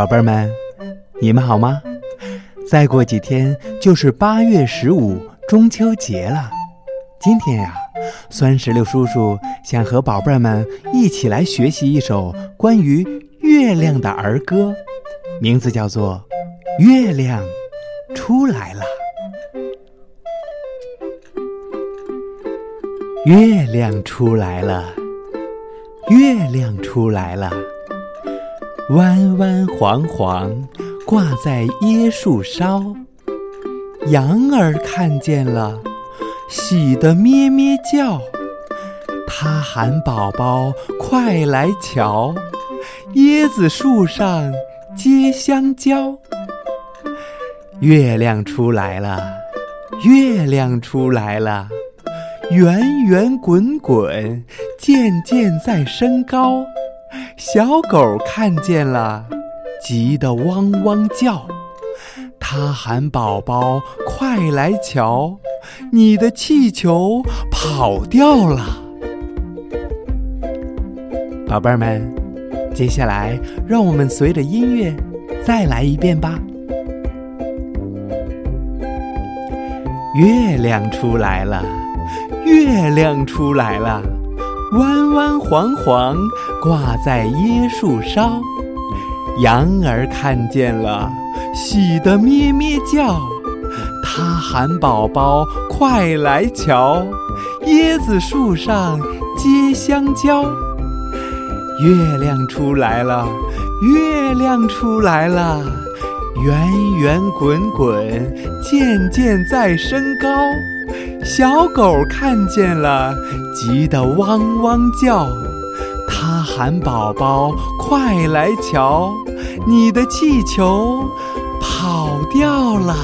宝贝儿们，你们好吗？再过几天就是八月十五中秋节了。今天呀，酸石榴叔叔想和宝贝儿们一起来学习一首关于月亮的儿歌，名字叫做《月亮出来了》。月亮出来了，月亮出来了，弯弯黄黄挂在椰树梢。羊儿看见了，喜得咩咩叫。它喊宝宝快来瞧，椰子树上结香蕉。月亮出来了，月亮出来了。圆圆滚滚，渐渐在升高。小狗看见了，急得汪汪叫。它喊宝宝快来瞧，你的气球跑掉了。宝贝儿们，接下来让我们随着音乐再来一遍吧。月亮出来了。月亮出来了，弯弯黄黄挂在椰树梢。羊儿看见了，喜得咩咩叫。它喊宝宝快来瞧，椰子树上结香蕉。月亮出来了，月亮出来了，圆圆滚滚，渐渐在升高。小狗看见了，急得汪汪叫。它喊宝宝快来瞧，你的气球跑掉了。